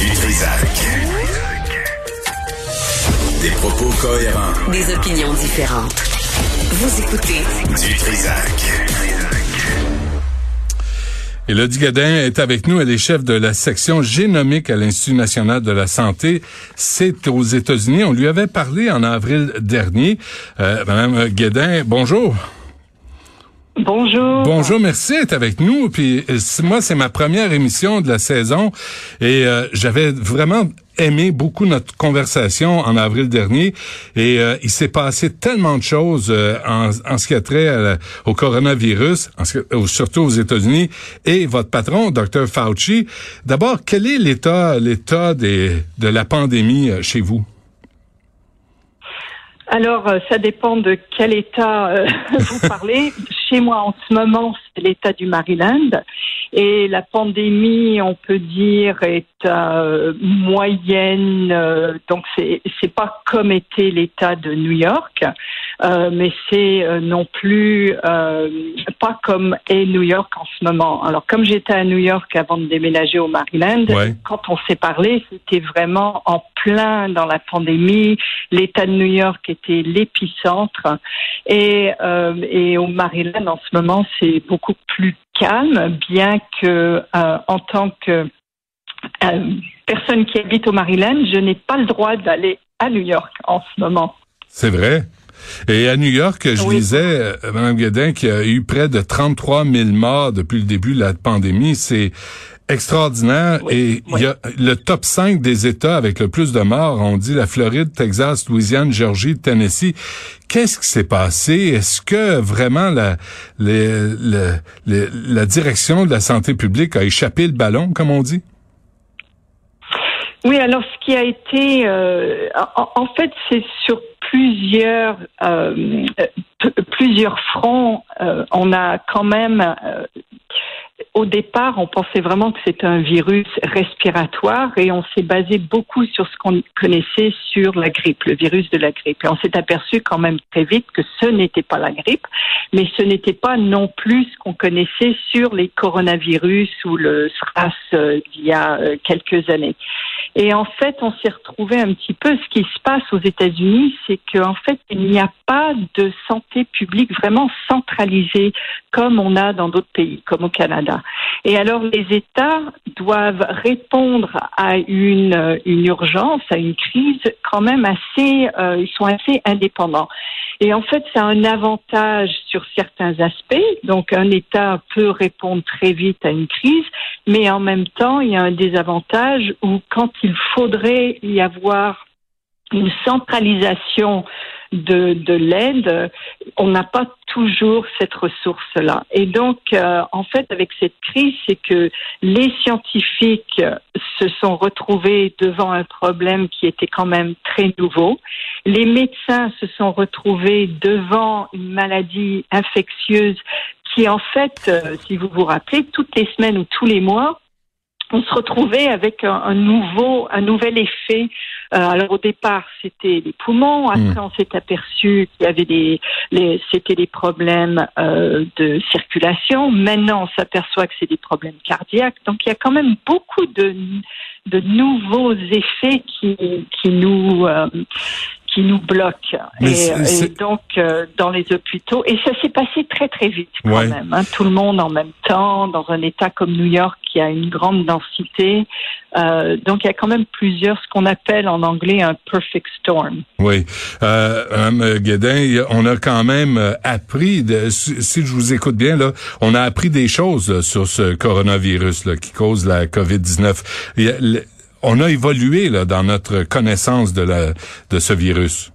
Du Trisac. Des propos cohérents. Des opinions différentes. Vous écoutez Du Trisac. Elodie Gadin est avec nous. Elle est chef de la section génomique à l'Institut national de la santé. C'est aux États-Unis. On lui avait parlé en avril dernier. Euh, Madame Guédin, bonjour. Bonjour. Bonjour, merci d'être avec nous. Puis euh, moi, c'est ma première émission de la saison et euh, j'avais vraiment aimé beaucoup notre conversation en avril dernier. Et euh, il s'est passé tellement de choses euh, en, en ce qui a trait au coronavirus, en ce surtout aux États-Unis, et votre patron, Dr Fauci. D'abord, quel est l'état l'état de la pandémie euh, chez vous? Alors, euh, ça dépend de quel État euh, vous parlez. Chez moi, en ce moment, c'est l'État du Maryland. Et la pandémie, on peut dire, est euh, moyenne. euh, donc, c'est c'est pas comme était l'État de New York, euh, mais c'est euh, non plus euh, pas comme est New York en ce moment. Alors, comme j'étais à New York avant de déménager au Maryland, Ouais. quand on s'est parlé, c'était vraiment en plein dans la pandémie. L'État de New York était l'épicentre. Et, et au Maryland, en ce moment, c'est beaucoup plus calme, bien que en tant que euh, personne qui habite au Maryland, je n'ai pas le droit d'aller à New York en ce moment. C'est vrai. Et à New York, je Oui. lisais, euh, Mme Guedin, qu'il y a eu près de 33 000 morts depuis le début de la pandémie. C'est extraordinaire. Oui, Et il y a le top 5 des États avec le plus de morts. On dit la Floride, Texas, Louisiane, Georgie, Tennessee. Qu'est-ce qui s'est passé? Est-ce que vraiment la, les- le- le- la direction de la santé publique a échappé le ballon, comme on dit? Oui, alors ce qui a été, euh, en, en fait, c'est sur plusieurs euh, euh, plusieurs fronts. euh, on a quand même, au départ, on pensait vraiment que c'était un virus respiratoire et on s'est basé beaucoup sur ce qu'on connaissait sur la grippe, le virus de la grippe. Et on s'est aperçu quand même très vite que ce n'était pas la grippe, mais ce n'était pas non plus ce qu'on connaissait sur les coronavirus ou le SRAS euh, d'il y a euh, quelques années. Et en fait, on s'est retrouvé un petit peu. Ce qui se passe aux États-Unis, c'est qu'en fait, il n'y a pas de santé publique vraiment centralisée comme on a dans d'autres pays, comme au Canada. Et alors, les États doivent répondre à une, euh, urgence, à une crise quand même assez, euh, ils sont assez indépendants. Et en fait, ça a un avantage sur certains aspects. Donc, un État peut répondre très vite à une crise, mais en même temps, il y a un désavantage où quand il faudrait y avoir une centralisation de, de l'aide, on n'a pas toujours cette ressource-là. Et donc, euh, en fait, avec cette crise, c'est que les scientifiques se sont retrouvés devant un problème qui était quand même très nouveau. Les médecins se sont retrouvés devant une maladie infectieuse qui, en fait, euh, si vous vous rappelez, toutes les semaines ou tous les mois, on se retrouvait avec un, un nouveau, un nouvel effet. Euh, alors au départ, c'était les poumons. Après, on s'est aperçu qu'il y avait des, les, c'était des problèmes euh, de circulation. Maintenant, on s'aperçoit que c'est des problèmes cardiaques. Donc, il y a quand même beaucoup de, de nouveaux effets qui, qui nous, euh, qui nous bloquent. Mais Et, et donc, euh, dans les hôpitaux, et ça s'est passé très très vite quand Ouais. même. hein. Tout le monde en même temps, dans un État comme New York qui a une grande densité. Euh, donc, il y a quand même plusieurs, ce qu'on appelle en anglais un perfect storm. Oui. Euh, Mme Guédin, on a quand même euh, appris, de, si si je vous écoute bien, là, on a appris des choses là, sur ce coronavirus là, qui cause la COVID-19. On a évolué là, dans notre connaissance de, de ce virus.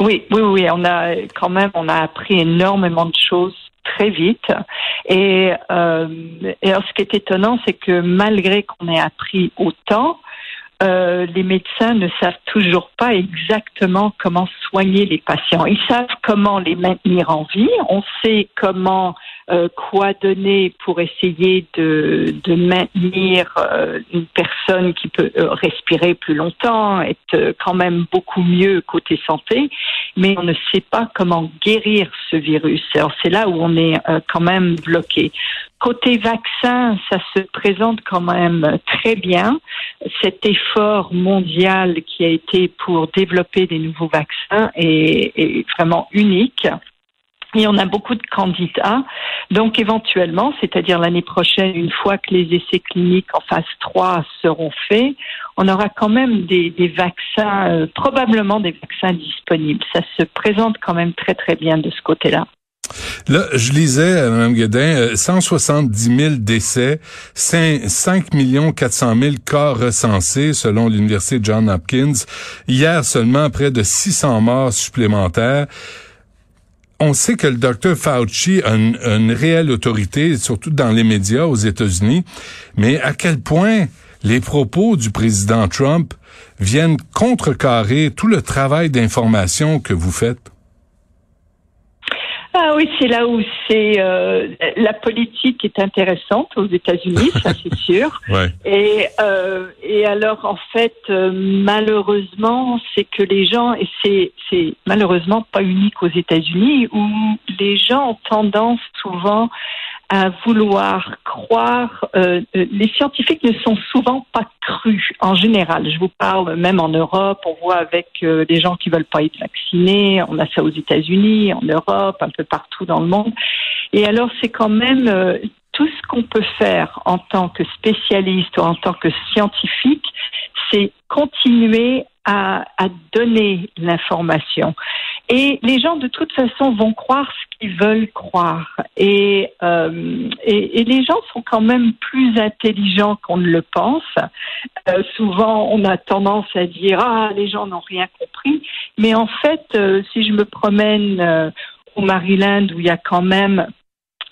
Oui, oui, oui, on a quand même, on a appris énormément de choses très vite. Et, euh, ce qui est étonnant, c'est que malgré qu'on ait appris autant, euh, les médecins ne savent toujours pas exactement comment soigner les patients. Ils savent comment les maintenir en vie. On sait comment euh, quoi donner pour essayer de, de maintenir euh, une personne qui peut euh, respirer plus longtemps, être quand même beaucoup mieux côté santé, mais on ne sait pas comment guérir ce virus. Alors c'est là où on est quand même bloqué. Côté vaccin, ça se présente quand même très bien. Cet effort mondial qui a été pour développer des nouveaux vaccins est, est vraiment unique. Et on a beaucoup de candidats. Donc éventuellement, c'est-à-dire l'année prochaine, une fois que les essais cliniques en phase 3 seront faits, on aura quand même des, des vaccins, euh, probablement des vaccins disponibles. Ça se présente quand même très très bien de ce côté-là. Là, je lisais, euh, Mme Guédin, 170 euh, 000 décès, 5, 5 400 000 cas recensés selon l'Université John Hopkins. Hier seulement, près de 600 morts supplémentaires on sait que le docteur Fauci a une, réelle autorité, surtout dans les médias aux États-Unis, mais à quel point les propos du président Trump viennent contrecarrer tout le travail d'information que vous faites? Ah oui, c'est là où c'est euh, la politique est intéressante aux États-Unis, ça c'est sûr. Et euh, et alors en fait, euh, malheureusement, c'est que les gens et c'est c'est malheureusement pas unique aux États-Unis où les gens ont tendance souvent à vouloir croire. Euh, euh, les scientifiques ne sont souvent pas crus en général. Je vous parle même en Europe, on voit avec euh, les gens qui veulent pas être vaccinés, on a ça aux États-Unis, en Europe, un peu partout dans le monde. Et alors c'est quand même tout ce qu'on peut faire en tant que spécialiste ou en tant que scientifique, c'est continuer à, à donner l'information. Et les gens, de toute façon, vont croire ce qu'ils veulent croire. Et, euh, et, les gens sont quand même plus intelligents qu'on ne le pense. Euh, souvent, on a tendance à dire ah les gens n'ont rien compris. Mais en fait, euh, si je me promène euh, au Maryland où il y a quand même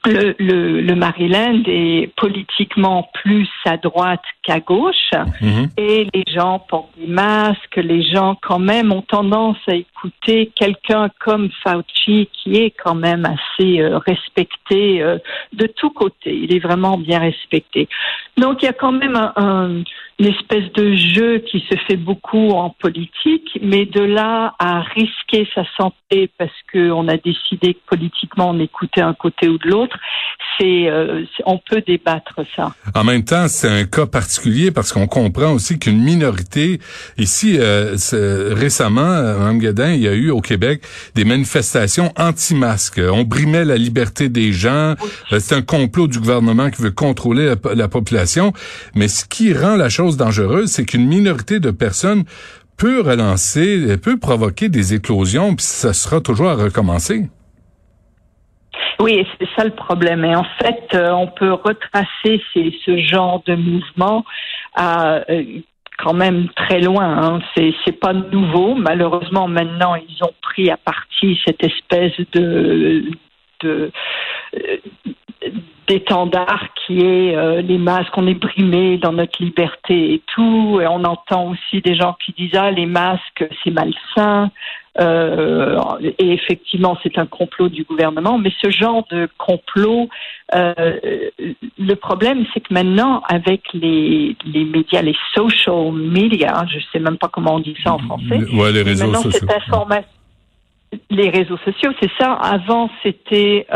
le, le, le, Maryland est politiquement plus à droite qu'à gauche mhm. et les gens portent des masques, les gens quand même ont tendance à quelqu'un comme Fauci, qui est quand même assez euh, respecté euh, de tous côtés. Il est vraiment bien respecté. Donc il y a quand même une espèce de jeu qui se fait beaucoup en politique, mais de là à risquer sa santé parce qu'on a décidé que politiquement on écoutait un côté ou de l'autre, euh, c'est on peut débattre ça. En même temps, c'est un cas particulier parce qu'on comprend aussi qu'une minorité ici récemment, Mme Guedin Hein, il y a eu au Québec des manifestations anti-masques. On brimait la liberté des gens. Euh, c'est un complot du gouvernement qui veut contrôler la, population. Mais ce qui rend la chose dangereuse, c'est qu'une minorité de personnes peut relancer, euh, peut provoquer des éclosions, puis ça sera toujours à recommencer. Oui, c'est ça le problème. Et en fait, euh, on peut retracer ce genre de mouvement à quand même très loin. Hein. C'est pas nouveau. Malheureusement, maintenant, ils ont pris à partie cette espèce de de euh, d'étendard qui est euh, les masques, on est brimé dans notre liberté et tout. Et on entend aussi des gens qui disent ah les masques c'est malsain. Euh, et effectivement c'est un complot du gouvernement. Mais ce genre de complot, euh, le problème c'est que maintenant avec les, les médias, les social media, je sais même pas comment on dit ça en français. Ouais, les réseaux sociaux. les réseaux sociaux, c'est ça. Avant c'était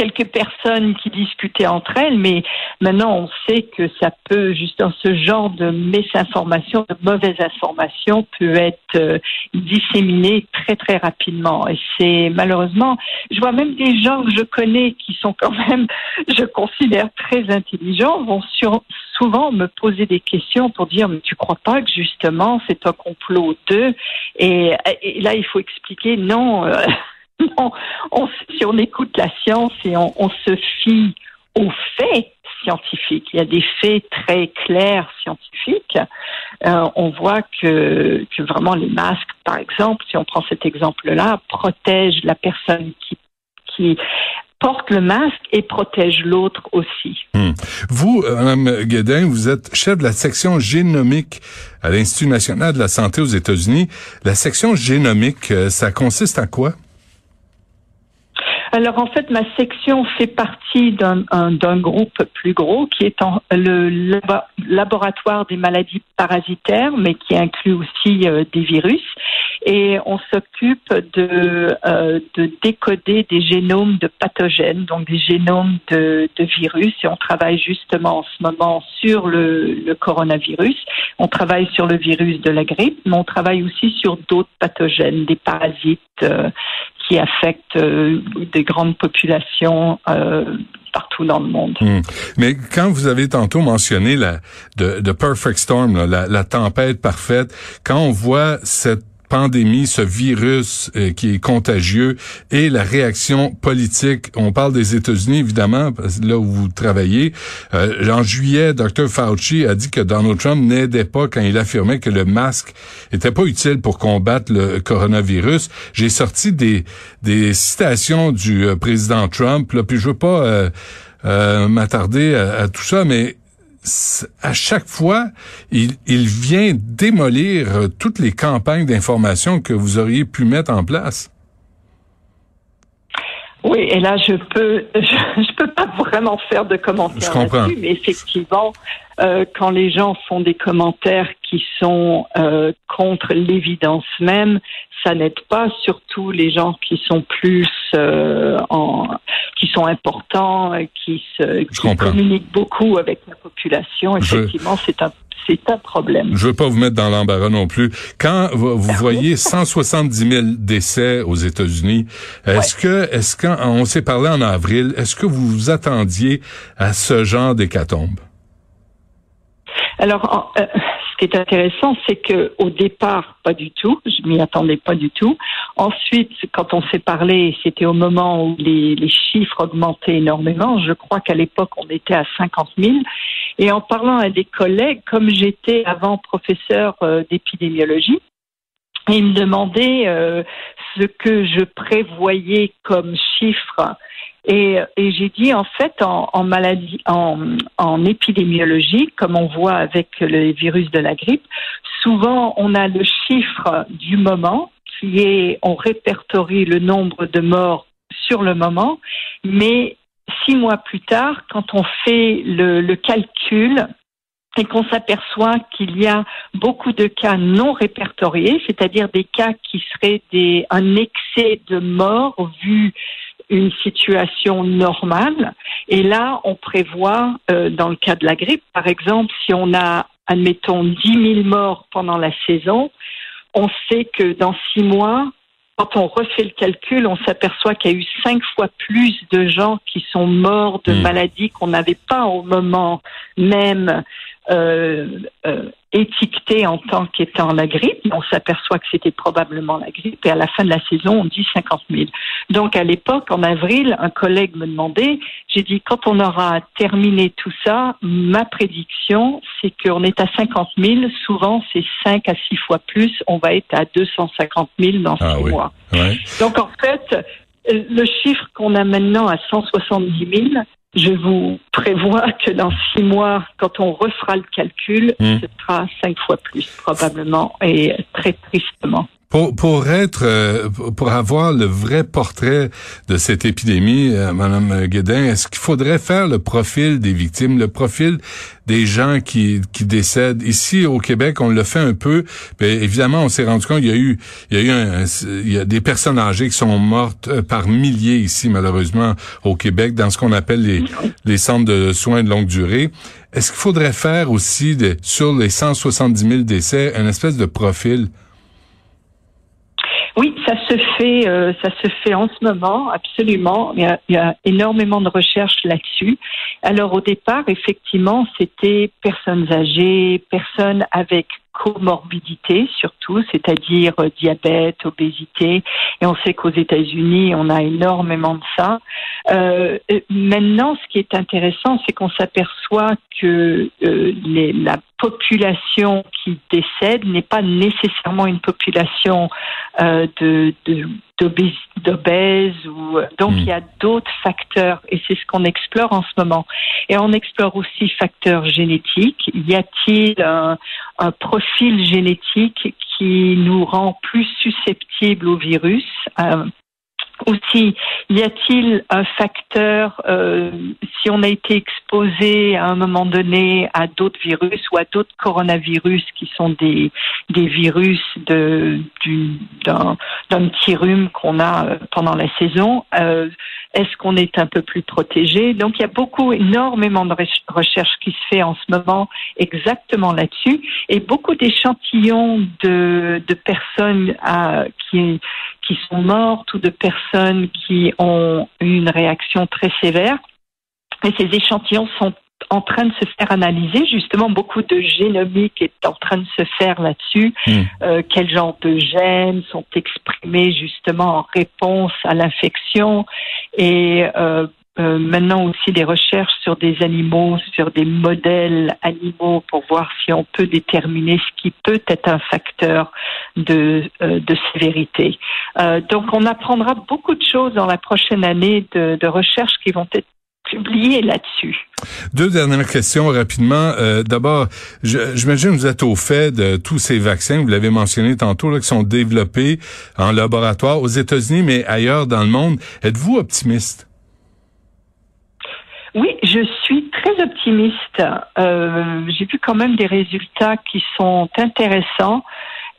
quelques personnes qui discutaient entre elles, mais maintenant on sait que ça peut, juste dans ce genre de mésinformation, de mauvaise information, peut être euh, disséminée très très rapidement. Et c'est malheureusement, je vois même des gens que je connais qui sont quand même, je considère très intelligents, vont souvent me poser des questions pour dire mais tu crois pas que justement c'est un complot d'eux? Et, là il faut expliquer non. Euh, on, si on écoute la science et on, se fie aux faits scientifiques, il y a des faits très clairs scientifiques, euh, on voit que, que vraiment les masques, par exemple, si on prend cet exemple-là, protègent la personne qui, qui porte le masque et protège l'autre aussi. Hmm. Vous, euh, Mme Guédin, vous êtes chef de la section génomique à l'Institut national de la santé aux États-Unis. La section génomique, euh, ça consiste à quoi? Alors en fait, ma section fait partie d'un groupe plus gros qui est en, le laboratoire des maladies parasitaires, mais qui inclut aussi euh, des virus. Et on s'occupe de, euh, de décoder des génomes de pathogènes, donc des génomes de, virus. Et on travaille justement en ce moment sur le, le coronavirus. On travaille sur le virus de la grippe, mais on travaille aussi sur d'autres pathogènes, des parasites euh, qui affectent euh, des grandes populations euh, partout dans le monde. Hmm. Mais quand vous avez tantôt mentionné la de, perfect storm, la, la tempête parfaite, quand on voit cette pandémie, ce virus euh, qui est contagieux et la réaction politique. On parle des États-Unis, évidemment, là où vous travaillez. Euh, en juillet, Dr. Fauci a dit que Donald Trump n'aidait pas quand il affirmait que le masque était pas utile pour combattre le coronavirus. J'ai sorti des, citations du euh, président Trump, là, puis je veux pas m'attarder à, tout ça, mais à chaque fois, il, il vient démolir euh, toutes les campagnes d'information que vous auriez pu mettre en place. Oui, et là, je peux, je, peux pas vraiment faire de commentaires là-dessus, mais effectivement, euh, quand les gens font des commentaires qui sont euh, contre l'évidence même, ça n'aide pas, surtout les gens qui sont plus euh, en, qui sont importants, qui se qui communiquent beaucoup avec la population. Effectivement, c'est un c'est un problème. Je veux pas vous mettre dans l'embarras non plus. Quand vous, voyez 170 000 décès aux États-Unis, est-ce que, est-ce qu'on s'est parlé en avril, est-ce que vous vous attendiez à ce genre d'hécatombe? Alors, euh, ce qui est intéressant, c'est que au départ, pas du tout. Je m'y attendais pas du tout. Ensuite, quand on s'est parlé, c'était au moment où les, chiffres augmentaient énormément. Je crois qu'à l'époque, on était à 50 000. Et en parlant à des collègues, comme j'étais avant professeur euh, d'épidémiologie, ils me demandaient euh, ce que je prévoyais comme chiffre et, j'ai dit en fait en, maladie, en, épidémiologie, comme on voit avec le virus de la grippe, souvent on a le chiffre du moment qui est, on répertorie le nombre de morts sur le moment, mais six mois plus tard, quand on fait le, le calcul et qu'on s'aperçoit qu'il y a beaucoup de cas non répertoriés, c'est-à-dire des cas qui seraient des, un excès de morts vu une situation normale. Et là, on prévoit, euh, dans le cas de la grippe, par exemple, si on a, admettons, 10 000 morts pendant la saison, on sait que dans six mois, quand on refait le calcul, on s'aperçoit qu'il y a eu cinq fois plus de gens qui sont morts de hmm. maladies qu'on n'avait pas au moment même étiqueté en tant qu'étant la grippe. On s'aperçoit que c'était probablement la grippe et à la fin de la saison, on dit 50 000. Donc à l'époque, en avril, un collègue me demandait, j'ai dit quand on aura terminé tout ça, ma prédiction, c'est qu'on est à 50 000. Souvent, c'est 5 à 6 fois plus. On va être à 250 000 dans 6 ah mois. Donc en fait, le chiffre qu'on a maintenant à 170 000, je vous prévois que dans six mois, quand on refera le calcul, hmm. ce sera cinq fois plus probablement et très tristement. Pour, pour être, euh, pour avoir le vrai portrait de cette épidémie, euh, Madame Guédin, est-ce qu'il faudrait faire le profil des victimes, le profil des gens qui, qui décèdent? Ici au Québec On le fait un peu. mais évidemment, on s'est rendu compte il y a eu, il y a eu il y a des personnes âgées qui sont mortes euh, par milliers ici, malheureusement, au Québec, dans ce qu'on appelle les, les centres de soins de longue durée. Est-ce qu'il faudrait faire aussi sur les 170 000 décès un espèce de profil? Oui, ça se fait, euh, ça se fait en ce moment, absolument. Il y a, il y a énormément de recherches là-dessus. Alors au départ, effectivement, c'était personnes âgées, personnes avec comorbidité surtout, c'est-à-dire euh, diabète, obésité. Et on sait qu'aux États-Unis, on a énormément de ça. Euh, maintenant, ce qui est intéressant, c'est qu'on s'aperçoit que euh, les, la population qui décède n'est pas nécessairement une population euh, de, de d'obèses ou donc hmm. il y a d'autres facteurs et c'est ce qu'on explore en ce moment et on explore aussi facteurs génétiques y a-t-il un, un, profil génétique qui nous rend plus susceptibles au virus euh, aussi, y a-t-il un facteur, euh, si on a été exposé à un moment donné à d'autres virus ou à d'autres coronavirus qui sont des, des virus d'un petit rhume qu'on a euh, pendant la saison, euh, est-ce qu'on est un peu plus protégé? Donc il y a beaucoup, énormément de recherche qui se fait en ce moment exactement là-dessus et beaucoup d'échantillons de, de personnes à, qui, qui sont mortes ou de personnes qui ont une réaction très sévère. Et ces échantillons sont en train de se faire analyser. Justement, beaucoup de génomique est en train de se faire là-dessus. Hmm. Euh, quel genre de gènes sont exprimés justement en réponse à l'infection et euh, euh, maintenant aussi des recherches sur des animaux, sur des modèles animaux pour voir si on peut déterminer ce qui peut être un facteur de, de sévérité. donc on apprendra beaucoup de choses dans la prochaine année de, de recherches qui vont être publié là-dessus. Deux dernières questions rapidement. Euh, D'abord, j'imagine que vous êtes au fait de tous ces vaccins, vous l'avez mentionné tantôt, là, qui sont développés en laboratoire aux États-Unis, mais ailleurs dans le monde. Êtes-vous optimiste? Oui, je suis très optimiste. Euh, J'ai vu quand même des résultats qui sont intéressants.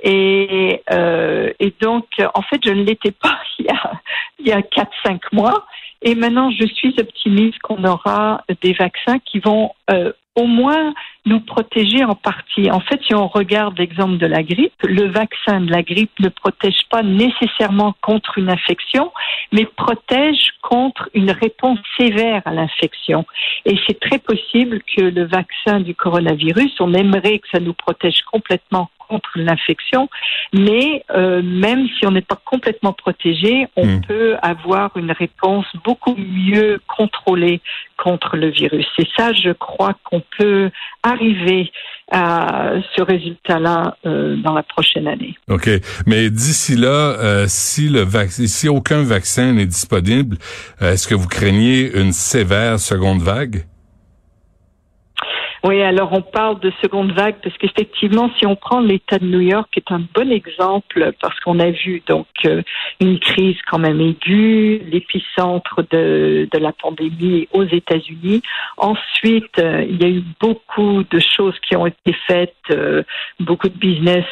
Et, euh, et donc, en fait, je ne l'étais pas il y a, il y a 4-5 mois. Et maintenant, je suis optimiste qu'on aura des vaccins qui vont euh, au moins nous protéger en partie. En fait, si on regarde l'exemple de la grippe, le vaccin de la grippe ne protège pas nécessairement contre une infection, mais protège contre une réponse sévère à l'infection. Et c'est très possible que le vaccin du coronavirus, on aimerait que ça nous protège complètement contre l'infection, mais euh, même si on n'est pas complètement protégé, on hmm. peut avoir une réponse beaucoup mieux contrôlée contre le virus. Et ça, je crois qu'on peut arriver à ce résultat-là euh, dans la prochaine année. OK. Mais d'ici là, euh, si le si aucun vaccin n'est disponible, est-ce que vous craignez une sévère seconde vague? Oui, alors on parle de seconde vague parce qu'effectivement, si on prend l'État de New York, est un bon exemple parce qu'on a vu donc euh, une crise quand même aiguë, l'épicentre de, de la pandémie aux États-Unis. Ensuite, euh, il y a eu beaucoup de choses qui ont été faites, euh, beaucoup de business,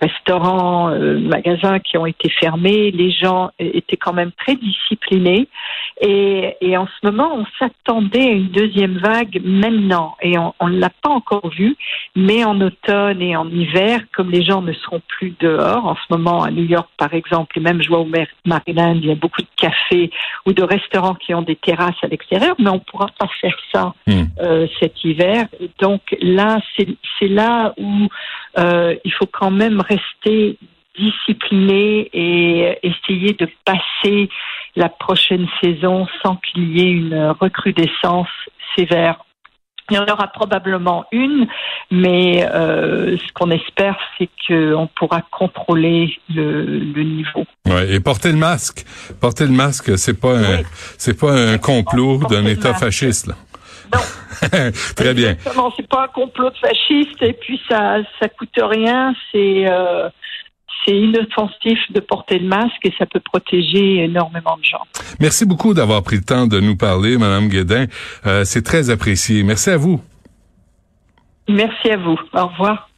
restaurants, magasins qui ont été fermés. Les gens étaient quand même très disciplinés et, et en ce moment, on s'attendait à une deuxième vague maintenant et on, on l'a pas encore vu, mais en automne et en hiver, comme les gens ne seront plus dehors, en ce moment à New York par exemple, et même je vois au Maryland, il y a beaucoup de cafés ou de restaurants qui ont des terrasses à l'extérieur, mais on pourra pas faire ça hmm. euh, cet hiver. donc là, c'est là où euh, il faut quand même rester discipliné et essayer de passer la prochaine saison sans qu'il y ait une recrudescence sévère il y en aura probablement une, mais euh, ce qu'on espère, c'est qu'on pourra contrôler le, le niveau. Ouais, et porter le masque. Porter le masque, c'est pas un, c'est pas un complot d'un État fasciste. Là. Non. Très bien. Exactement, c'est pas un complot de fasciste et puis ça ça coûte rien, c'est euh, c'est inoffensif de porter le masque et ça peut protéger énormément de gens. Merci beaucoup d'avoir pris le temps de nous parler, Madame Guédin. Euh, c'est très apprécié. Merci à vous. Merci à vous. Au revoir.